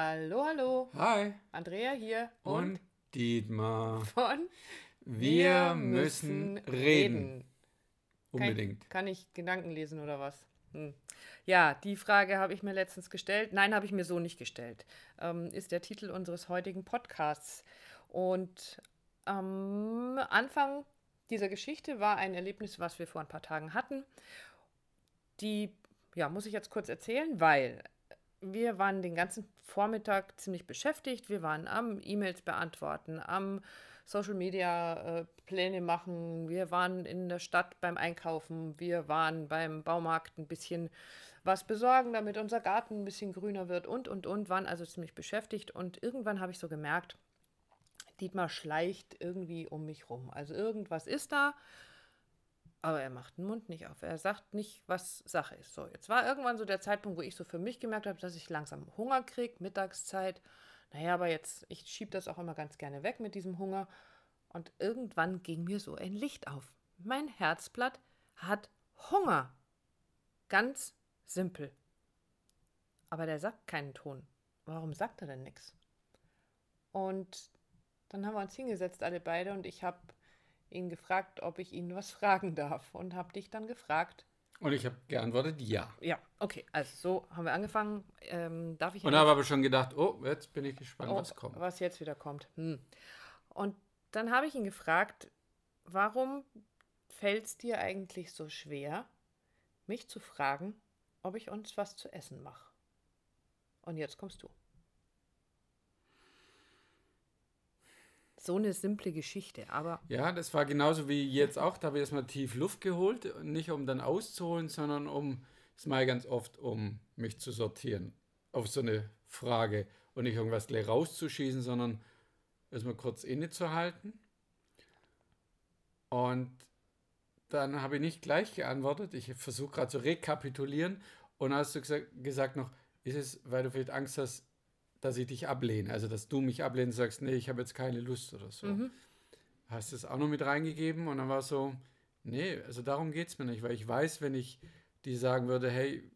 Hallo, hallo. Hi. Andrea hier und, Dietmar. von Wir, müssen reden. Unbedingt. Kann, kann ich Gedanken lesen oder was? Hm. Ja, die Frage habe ich mir letztens gestellt. Nein, habe ich mir so nicht gestellt. Ähm, ist der Titel unseres heutigen Podcasts. Und am Anfang dieser Geschichte war ein Erlebnis, was wir vor ein paar Tagen hatten. Die, ja, muss ich jetzt kurz erzählen, weil wir waren den ganzen Vormittag ziemlich beschäftigt. Wir waren am E-Mails beantworten, am Social Media äh, Pläne machen. Wir waren in der Stadt beim Einkaufen. Wir waren beim Baumarkt ein bisschen was besorgen, damit unser Garten ein bisschen grüner wird und, und, und. Waren also ziemlich beschäftigt. Und irgendwann habe ich so gemerkt, Dietmar schleicht irgendwie um mich rum. Also irgendwas ist da. Aber er macht den Mund nicht auf. Er sagt nicht, was Sache ist. So, jetzt war irgendwann so der Zeitpunkt, wo ich so für mich gemerkt habe, dass ich langsam Hunger kriege, Mittagszeit. Naja, aber jetzt, ich schiebe das auch immer ganz gerne weg mit diesem Hunger. Und irgendwann ging mir so ein Licht auf. Mein Herzblatt hat Hunger. Ganz simpel. Aber der sagt keinen Ton. Warum sagt er denn nichts? Und dann haben wir uns hingesetzt, alle beide, und ich habe ihn gefragt, ob ich ihn was fragen darf und habe dich dann gefragt. Und ich habe geantwortet, ja. Ja, okay, also so haben wir angefangen. Ähm, darf ich und habe aber schon gedacht, oh, jetzt bin ich gespannt, oh, was kommt. Was jetzt wieder kommt. Hm. Und dann habe ich ihn gefragt, warum fällt es dir eigentlich so schwer, mich zu fragen, ob ich uns was zu essen mache? Und jetzt kommst du. So eine simple Geschichte, aber. Ja, das war genauso wie jetzt auch. Da habe ich erstmal tief Luft geholt. Nicht um dann auszuholen, sondern um, das mache ich ganz oft, um mich zu sortieren. Auf so eine Frage und nicht irgendwas gleich rauszuschießen, sondern erstmal kurz innezuhalten. Und dann habe ich nicht gleich geantwortet. Ich versuche gerade zu rekapitulieren. Und hast du gesagt, gesagt noch, ist es, weil du vielleicht Angst hast, dass ich dich ablehne. Also, dass du mich ablehnst sagst, nee, ich habe jetzt keine Lust oder so. Mhm. Hast du es auch noch mit reingegeben und dann war es so, nee, also darum geht es mir nicht, weil ich weiß, wenn ich die sagen würde, hey,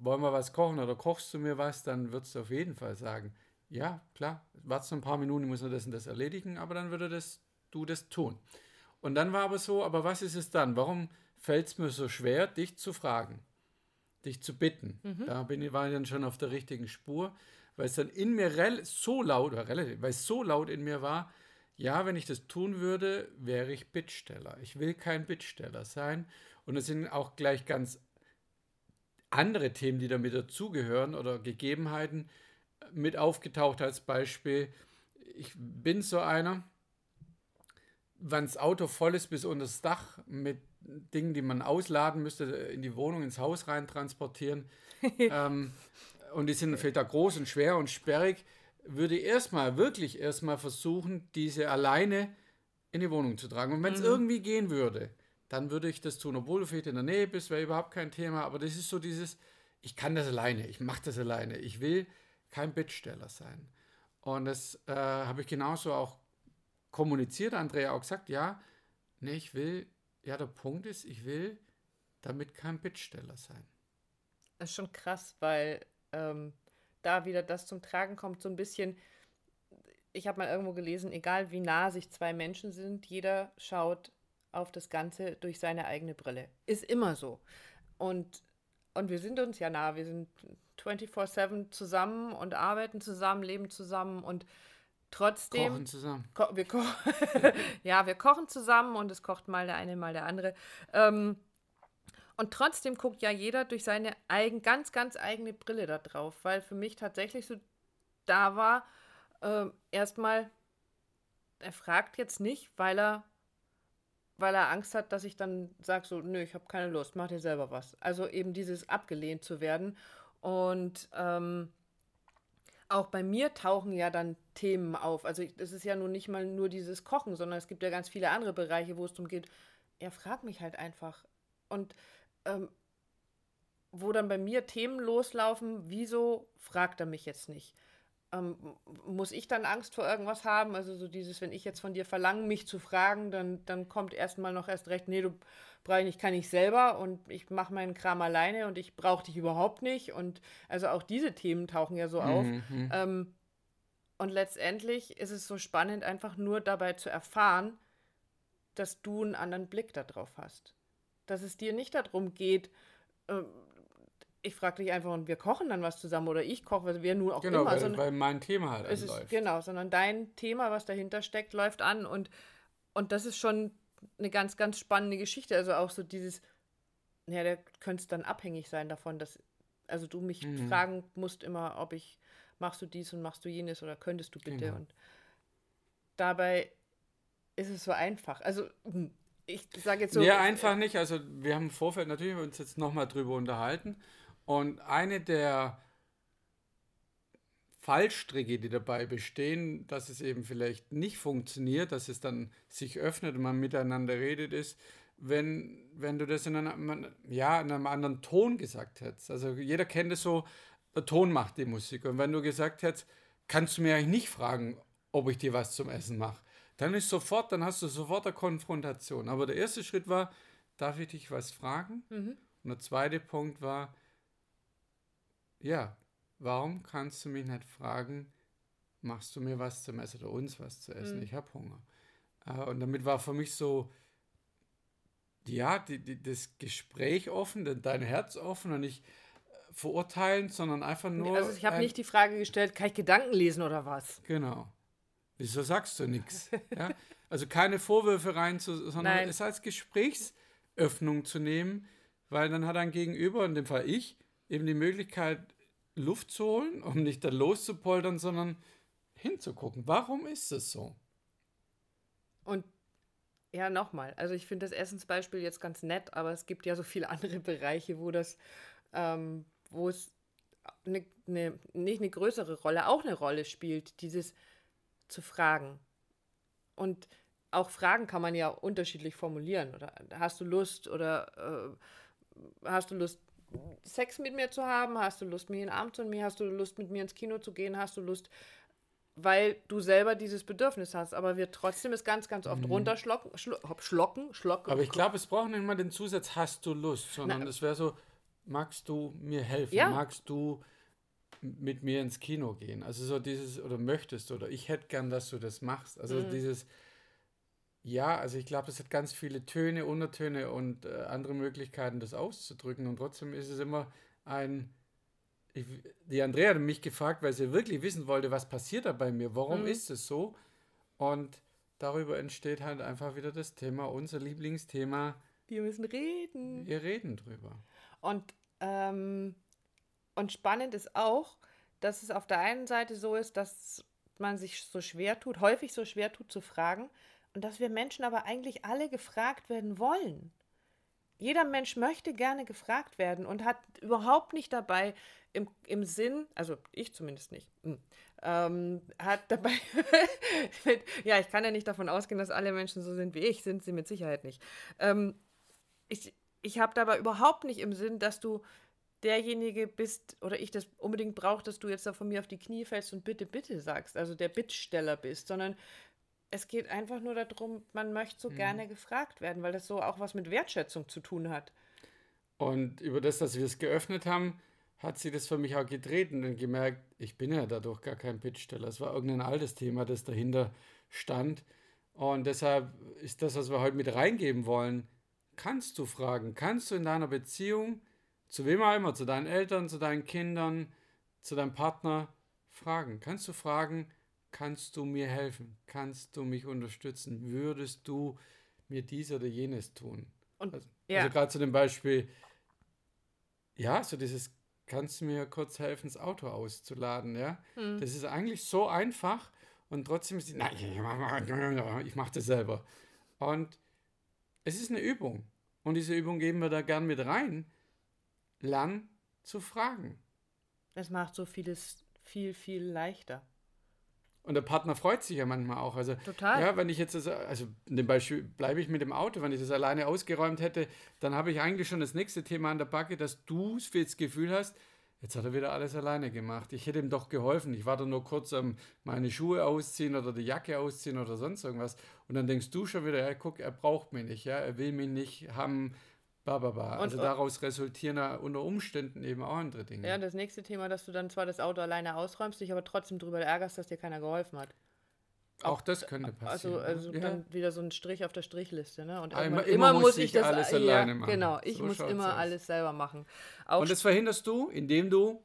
wollen wir was kochen oder kochst du mir was, dann würdest du auf jeden Fall sagen, ja, klar, warte noch ein paar Minuten, ich muss noch das und das erledigen, aber dann würde das, du das tun. Und dann war aber so, aber was ist es dann? Warum fällt es mir so schwer, dich zu fragen, dich zu bitten? Mhm. Da bin ich, war ich dann schon auf der richtigen Spur weil es dann in mir so laut, oder relativ, weil es so laut in mir war, ja, wenn ich das tun würde, wäre ich Bittsteller. Ich will kein Bittsteller sein. Und es sind auch gleich ganz andere Themen, die damit dazugehören oder Gegebenheiten mit aufgetaucht als Beispiel. Ich bin so einer, wenn das Auto voll ist bis unter das Dach mit Dingen, die man ausladen müsste, in die Wohnung, ins Haus rein transportieren. ähm, und die sind vielleicht auch groß und schwer und sperrig, würde ich erstmal, wirklich erstmal versuchen, diese alleine in die Wohnung zu tragen. Und wenn es mhm. irgendwie gehen würde, dann würde ich das tun, obwohl du vielleicht in der Nähe bist, wäre überhaupt kein Thema. Aber das ist so dieses, ich kann das alleine, ich mache das alleine. Ich will kein Bittsteller sein. Und das äh, habe ich genauso auch kommuniziert. Andrea auch gesagt, ja, nee, ich will, ja, der Punkt ist, ich will damit kein Bittsteller sein. Das ist schon krass, weil ähm, da wieder das zum Tragen kommt, so ein bisschen. Ich habe mal irgendwo gelesen, egal wie nah sich zwei Menschen sind, jeder schaut auf das Ganze durch seine eigene Brille. Ist immer so. Und, und wir sind uns ja nah. Wir sind 24-7 zusammen und arbeiten zusammen, leben zusammen und trotzdem. Kochen zusammen. Ko wir ko ja, wir kochen zusammen und es kocht mal der eine, mal der andere. Ähm, und trotzdem guckt ja jeder durch seine eigen, ganz, ganz eigene Brille da drauf, weil für mich tatsächlich so da war, äh, erstmal, er fragt jetzt nicht, weil er, weil er Angst hat, dass ich dann sage, so, nö, ich habe keine Lust, mach dir selber was. Also eben dieses abgelehnt zu werden. Und ähm, auch bei mir tauchen ja dann Themen auf. Also es ist ja nun nicht mal nur dieses Kochen, sondern es gibt ja ganz viele andere Bereiche, wo es darum geht, er fragt mich halt einfach. Und ähm, wo dann bei mir Themen loslaufen, wieso fragt er mich jetzt nicht? ähm, muss ich dann Angst vor irgendwas haben? Also so dieses, wenn ich jetzt von dir verlange, mich zu fragen, dann, dann kommt erstmal noch erst recht, nee, du Brian, ich kann nicht selber und ich mache meinen Kram alleine und ich brauche dich überhaupt nicht. Und also auch diese Themen tauchen ja so auf. Mhm. Ähm, und letztendlich ist es so spannend, einfach nur dabei zu erfahren, dass du einen anderen Blick darauf hast. Dass es dir nicht darum geht, äh, ich frage dich einfach und wir kochen dann was zusammen oder ich koche, also wer nur auch genau, immer. Genau, weil, weil, mein Thema halt ist, läuft. Genau, sondern dein Thema, was dahinter steckt, läuft an und, und das ist schon eine ganz, ganz spannende Geschichte. Also auch so dieses, ja, da könnte dann abhängig sein davon, dass, also du mich mhm. fragen musst immer, ob ich, machst du dies und machst du jenes oder könntest du bitte. Genau. Und dabei ist es so einfach. Also hm, ich sage jetzt so. Ja, einfach nicht. Also wir haben im Vorfeld natürlich uns jetzt nochmal drüber unterhalten und eine der Fallstricke, die dabei bestehen, dass es eben vielleicht nicht funktioniert, dass es dann sich öffnet und man miteinander redet, ist, wenn, wenn du das in einem, ja, in einem anderen Ton gesagt hättest. Also jeder kennt es so, der Ton macht die Musik. Und wenn du gesagt hättest, kannst du mir eigentlich nicht fragen, ob ich dir was zum Essen mache, dann ist sofort, dann hast du sofort eine Konfrontation. Aber der erste Schritt war, darf ich dich was fragen? Mhm. Und der zweite Punkt war, ja, warum kannst du mich nicht fragen, machst du mir was zum Essen oder uns was zu essen? Mhm. Ich habe Hunger. Äh, und damit war für mich so, ja, die, die, das Gespräch offen, dein Herz offen und nicht äh, verurteilen, sondern einfach nur. Also ich habe nicht die Frage gestellt, kann ich Gedanken lesen oder was? Genau. Wieso sagst du nichts? Ja? Also keine Vorwürfe rein, zu, sondern Nein. es als Gesprächsöffnung zu nehmen, weil dann hat ein Gegenüber, in dem Fall ich, eben die Möglichkeit, Luft zu holen, um nicht da loszupoltern, sondern hinzugucken. Warum ist es so? Und ja, nochmal. Also ich finde das Essensbeispiel jetzt ganz nett, aber es gibt ja so viele andere Bereiche, wo das, ähm, wo es eine, eine, nicht eine größere Rolle, auch eine Rolle spielt, dieses zu fragen. Und auch Fragen kann man ja unterschiedlich formulieren. Oder hast du Lust oder äh, hast du Lust, Sex mit mir zu haben? Hast du Lust, mir in den Arm zu nehmen? Hast du Lust, mit mir ins Kino zu gehen? Hast du Lust, weil du selber dieses Bedürfnis hast, aber wir trotzdem es ganz, ganz oft mhm. runterschlocken, schlo schlocken, schlocken. Aber ich glaube, es braucht nicht mal den Zusatz, hast du Lust, sondern es wäre so, magst du mir helfen? Ja. Magst du mit mir ins Kino gehen? Also so dieses, oder möchtest du, oder ich hätte gern, dass du das machst. Also mhm. dieses, ja, also ich glaube, das hat ganz viele Töne, Untertöne und äh, andere Möglichkeiten, das auszudrücken. Und trotzdem ist es immer ein. Ich, die Andrea hat mich gefragt, weil sie wirklich wissen wollte, was passiert da bei mir, warum mhm. ist es so? Und darüber entsteht halt einfach wieder das Thema, unser Lieblingsthema. Wir müssen reden. Wir reden drüber. Und, ähm, und spannend ist auch, dass es auf der einen Seite so ist, dass man sich so schwer tut, häufig so schwer tut zu fragen, und dass wir Menschen aber eigentlich alle gefragt werden wollen. Jeder Mensch möchte gerne gefragt werden und hat überhaupt nicht dabei im, im Sinn, also ich zumindest nicht, hm, ähm, hat dabei, mit, ja, ich kann ja nicht davon ausgehen, dass alle Menschen so sind wie ich, sind sie mit Sicherheit nicht. Ähm, ich ich habe dabei überhaupt nicht im Sinn, dass du derjenige bist oder ich das unbedingt brauche, dass du jetzt da von mir auf die Knie fällst und bitte, bitte sagst, also der Bittsteller bist, sondern es geht einfach nur darum, man möchte so mhm. gerne gefragt werden, weil das so auch was mit Wertschätzung zu tun hat. Und über das, dass wir es geöffnet haben, hat sie das für mich auch gedreht und gemerkt, ich bin ja dadurch gar kein Bittsteller. Es war irgendein altes Thema, das dahinter stand. Und deshalb ist das, was wir heute mit reingeben wollen, kannst du fragen, kannst du in deiner Beziehung, zu wem auch immer, zu deinen Eltern, zu deinen Kindern, zu deinem Partner, fragen. Kannst du fragen, kannst du mir helfen? Kannst du mich unterstützen? Würdest du mir dies oder jenes tun? Und, also, ja. also gerade zu dem Beispiel, ja, so dieses, kannst du mir kurz helfen, das Auto auszuladen, ja? Hm. Das ist eigentlich so einfach und trotzdem ist die, nein, ich mache das selber. Und es ist eine Übung. Und diese Übung geben wir da gern mit rein. Lern zu fragen. Es macht so vieles viel, viel leichter. Und der Partner freut sich ja manchmal auch. Also, Total. Ja, wenn ich jetzt, das, also in dem Beispiel bleibe ich mit dem Auto, wenn ich das alleine ausgeräumt hätte, dann habe ich eigentlich schon das nächste Thema an der Backe, dass du das Gefühl hast, Jetzt hat er wieder alles alleine gemacht. Ich hätte ihm doch geholfen. Ich war da nur kurz am meine Schuhe ausziehen oder die Jacke ausziehen oder sonst irgendwas. Und dann denkst du schon wieder, ja, guck, er braucht mich nicht, ja, er will mich nicht haben. Bababa. Also Und- daraus resultieren ja unter Umständen eben auch andere Dinge. Ja, das nächste Thema, dass du dann zwar das Auto alleine ausräumst, dich aber trotzdem darüber ärgerst, dass dir keiner geholfen hat. auch das könnte passieren. Also, also ja. dann wieder so ein Strich auf der Strichliste, ne? Und Einmal- immer muss ich alles ja, alleine machen. Genau, ich So muss immer aus. alles selber machen. Auch Und das verhinderst du, indem du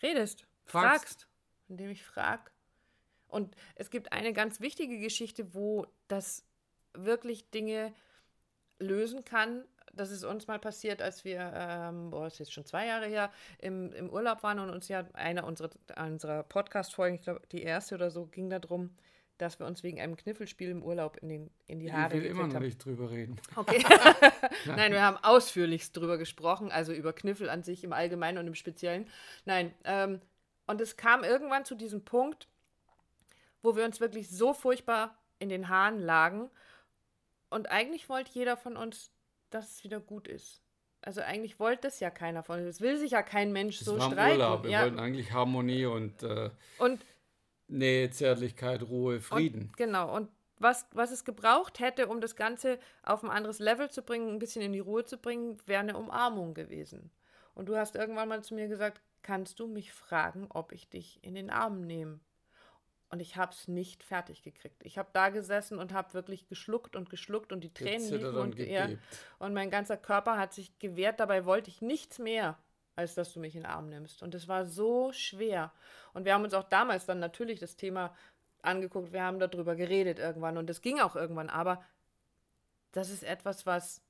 redest, Fragst. fragst, indem ich frag. Und es gibt eine ganz wichtige Geschichte, wo das wirklich Dinge lösen kann. Das ist uns mal passiert, als wir, ähm, boah, ist jetzt schon zwei Jahre her, im, im Urlaub waren und uns ja eine unserer, unserer Podcast-Folgen, ich glaube die erste oder so, ging darum, dass wir uns wegen einem Kniffelspiel im Urlaub in, den, in die Haare ich will immer noch haben. nicht drüber reden. Okay. Nein, wir haben ausführlichst drüber gesprochen, also über Kniffel an sich im Allgemeinen und im Speziellen. Nein, ähm, und es kam irgendwann zu diesem Punkt, wo wir uns wirklich so furchtbar in den Haaren lagen. Und eigentlich wollte jeder von uns, dass es wieder gut ist. Also eigentlich wollte das ja keiner von uns. Es will sich ja kein Mensch Es so war streiten. Urlaub. Wir ja. wollten eigentlich Harmonie und äh, Und Nähe, Zärtlichkeit, Ruhe, Frieden. Und, genau. Und was, was es gebraucht hätte, um das Ganze auf ein anderes Level zu bringen, ein bisschen in die Ruhe zu bringen, wäre eine Umarmung gewesen. Und du hast irgendwann mal zu mir gesagt, kannst du mich fragen, ob ich dich in den Arm nehme? Und ich habe es nicht fertig gekriegt. Ich habe da gesessen und habe wirklich geschluckt und geschluckt und die Tränen liefen und ja, und mein ganzer Körper hat sich gewehrt. Dabei wollte ich nichts mehr, als dass du mich in den Arm nimmst. Und es war so schwer. Und wir haben uns auch damals dann natürlich das Thema angeguckt. Wir haben darüber geredet irgendwann. Und es ging auch irgendwann. Aber das ist etwas, was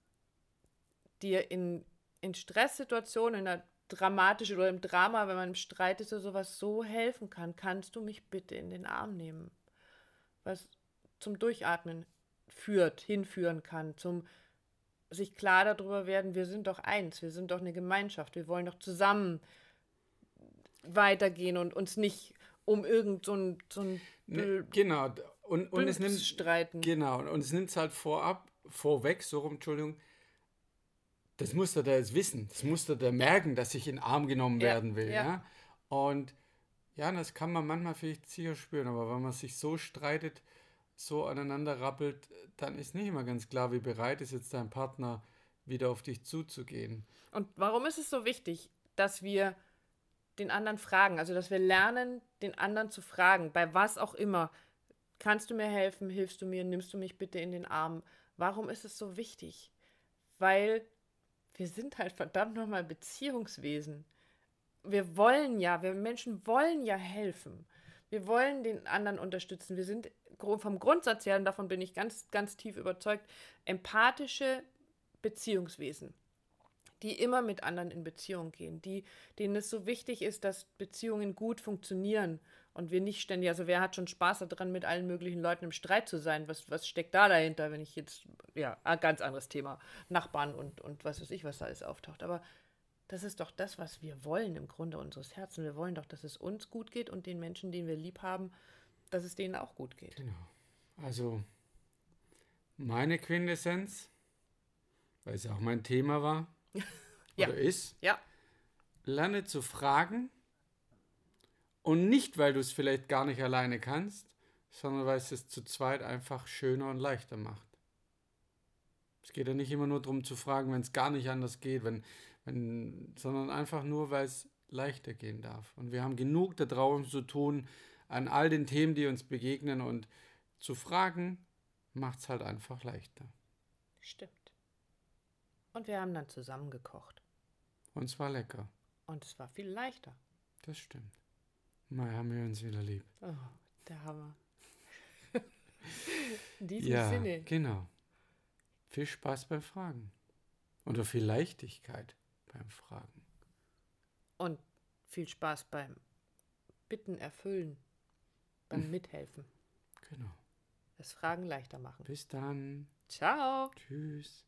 dir in, in Stresssituationen, in einer dramatischen oder im Drama, wenn man im Streit ist oder sowas, so helfen kann. Kannst du mich bitte in den Arm nehmen? Was zum Durchatmen führt, hinführen kann, zum sich klar darüber werden, wir sind doch eins, wir sind doch eine Gemeinschaft, wir wollen doch zusammen weitergehen und uns nicht um irgend so ein, so ein Ne, genau. Und, und es nimmt streiten. Genau, und es nimmt halt vorab, vorweg, so rum, Entschuldigung, das muss der da jetzt wissen. Das muss der da merken, dass ich in den Arm genommen Ja, werden will. Ja. ja. Und ja, das kann man manchmal vielleicht sicher spüren, aber wenn man sich so streitet, so aneinander rappelt, dann ist nicht immer ganz klar, wie bereit ist jetzt dein Partner, wieder auf dich zuzugehen. Und warum ist es so wichtig, dass wir den anderen fragen? Also, dass wir lernen, den anderen zu fragen, bei was auch immer. Kannst du mir helfen? Hilfst du mir? Nimmst du mich bitte in den Arm? Warum ist es so wichtig? Weil wir sind halt verdammt nochmal Beziehungswesen. Wir wollen ja, wir Menschen wollen ja helfen. Wir wollen den anderen unterstützen. Wir sind vom Grundsatz her, und davon bin ich ganz, ganz tief überzeugt, empathische Beziehungswesen die immer mit anderen in Beziehung gehen, die, denen es so wichtig ist, dass Beziehungen gut funktionieren und wir nicht ständig, also wer hat schon Spaß daran, mit allen möglichen Leuten im Streit zu sein? Was, was steckt da dahinter, wenn ich jetzt, ja, ein ganz anderes Thema, Nachbarn und, und was weiß ich, was da alles auftaucht. Aber das ist doch das, was wir wollen im Grunde unseres Herzens. Wir wollen doch, dass es uns gut geht und den Menschen, den wir lieb haben, dass es denen auch gut geht. Genau. Also meine Quintessenz, weil es auch mein Thema war Ja. oder ist, Ja, lerne zu fragen und nicht, weil du es vielleicht gar nicht alleine kannst, sondern weil es es zu zweit einfach schöner und leichter macht. Es geht ja nicht immer nur darum zu fragen, wenn es gar nicht anders geht, wenn, wenn, sondern einfach nur, weil es leichter gehen darf. Und wir haben genug da draußen zu tun an all den Themen, die uns begegnen und zu fragen macht es halt einfach leichter. stimmt. Und wir haben dann zusammen gekocht. Und es war lecker. Und es war viel leichter. Das stimmt. Mal haben wir uns wieder lieb. Oh, der Hammer. In diesem ja, Sinne. genau. Viel Spaß beim Fragen. Oder viel Leichtigkeit beim Fragen. Und viel Spaß beim Bitten erfüllen, beim Mithelfen. Genau. Das Fragen leichter machen. Bis dann. Ciao. Tschüss.